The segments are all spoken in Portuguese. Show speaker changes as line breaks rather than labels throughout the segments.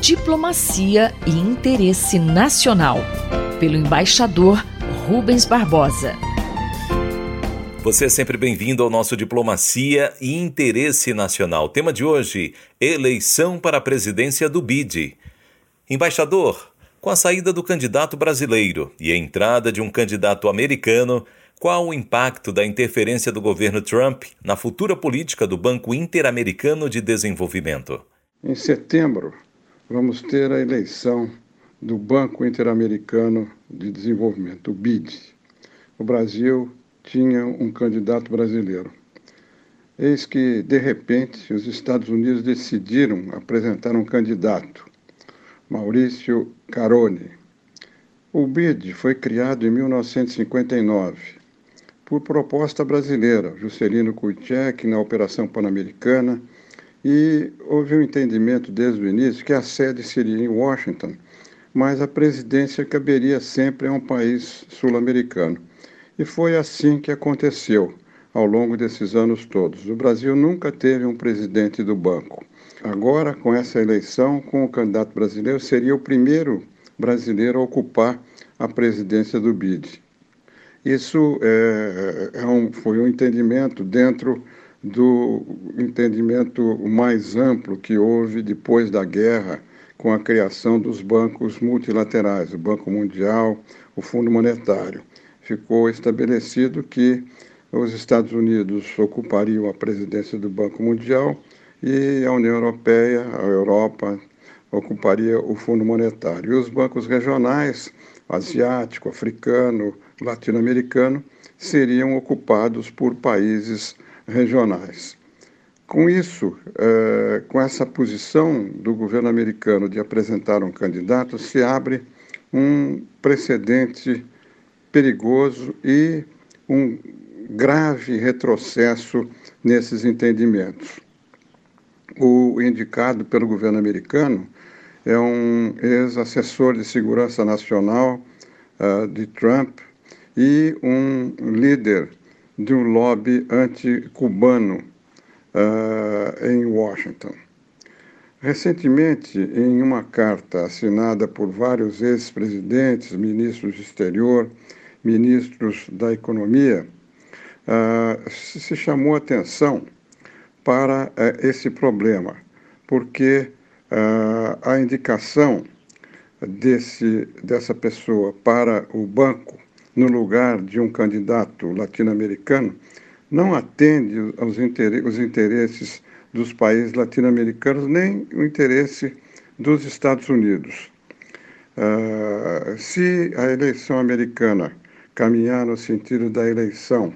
Diplomacia e Interesse Nacional, pelo embaixador Rubens Barbosa.
Você é sempre bem-vindo ao nosso Diplomacia e Interesse Nacional. Tema de hoje: eleição para a presidência do BID. Embaixador, com a saída do candidato brasileiro e a entrada de um candidato americano, qual o impacto da interferência do governo Trump na futura política do Banco Interamericano de Desenvolvimento?
Em setembro, vamos ter a eleição do Banco Interamericano de Desenvolvimento, o BID. O Brasil tinha um candidato brasileiro. Eis que, de repente, os Estados Unidos decidiram apresentar um candidato, Maurício Carone. O BID foi criado em 1959 por proposta brasileira, Juscelino Kubitschek na Operação Pan-Americana, e houve um entendimento desde o início que a sede seria em Washington, mas a presidência caberia sempre a um país sul-americano. E foi assim que aconteceu ao longo desses anos todos. O Brasil nunca teve um presidente do banco. Agora, com essa eleição, com o candidato brasileiro, seria o primeiro brasileiro a ocupar a presidência do BID. Isso é, é um, foi um entendimento dentro do entendimento mais amplo que houve depois da guerra com a criação dos bancos multilaterais, o Banco Mundial, o Fundo Monetário. Ficou estabelecido que os Estados Unidos ocupariam a presidência do Banco Mundial e a União Europeia, a Europa, ocuparia o Fundo Monetário. E os bancos regionais, asiático, africano, latino-americano, seriam ocupados por países regionais. Com isso, eh, com essa posição do governo americano de apresentar um candidato, se abre um precedente perigoso e um grave retrocesso nesses entendimentos. O indicado pelo governo americano é um ex-assessor de segurança nacional uh, de Trump e um líder de um lobby anti-cubano uh, em Washington. Recentemente, em uma carta assinada por vários ex-presidentes, ministros do exterior, ministros da economia, uh, se chamou atenção para uh, esse problema, porque a indicação desse, dessa pessoa para o banco no lugar de um candidato latino-americano não atende aos os interesses dos países latino-americanos nem o interesse dos Estados Unidos. Uh, se a eleição americana caminhar no sentido da eleição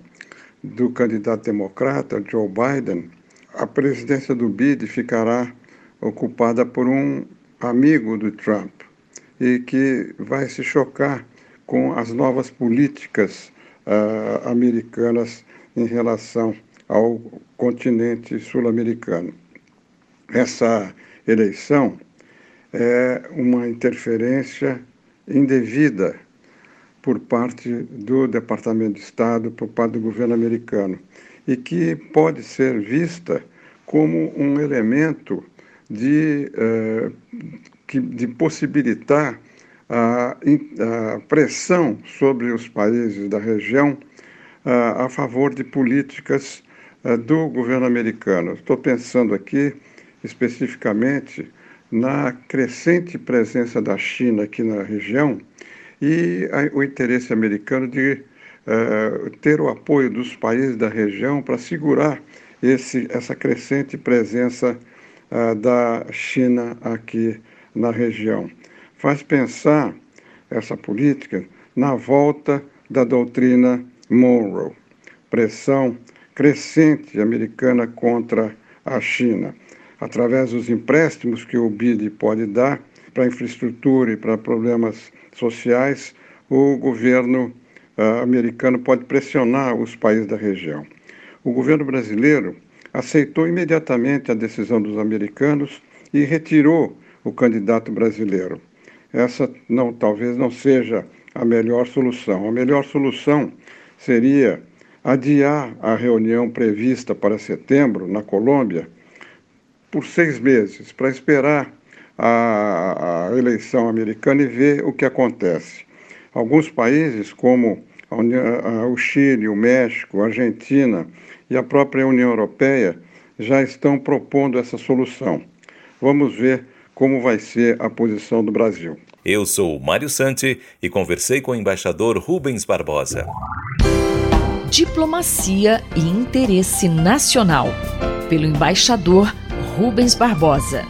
do candidato democrata, Joe Biden, a presidência do BID ficará ocupada por um amigo do Trump e que vai se chocar com as novas políticas uh, americanas em relação ao continente sul-americano. Essa eleição é uma interferência indevida por parte do Departamento de Estado, por parte do governo americano, e que pode ser vista como um elemento de, uh, que, de possibilitar a, a pressão sobre os países da região a, a favor de políticas do governo americano. Estou pensando aqui especificamente na crescente presença da China aqui na região e o interesse americano de ter o apoio dos países da região para segurar esse, essa crescente presença da China aqui na região faz pensar essa política na volta da doutrina Monroe, pressão crescente americana contra a China, através dos empréstimos que o BID pode dar para infraestrutura e para problemas sociais, o governo uh, americano pode pressionar os países da região. O governo brasileiro aceitou imediatamente a decisão dos americanos e retirou o candidato brasileiro essa não, talvez não seja a melhor solução. A melhor solução seria adiar a reunião prevista para setembro na Colômbia por seis meses para esperar a, a, eleição americana e ver o que acontece. Alguns países, como a, o Chile, o México, a Argentina e a própria União Europeia, já estão propondo essa solução. Vamos ver como vai ser a posição do Brasil.
Eu sou Mário Santi e conversei com o embaixador Rubens Barbosa.
Diplomacia e interesse nacional, pelo embaixador Rubens Barbosa.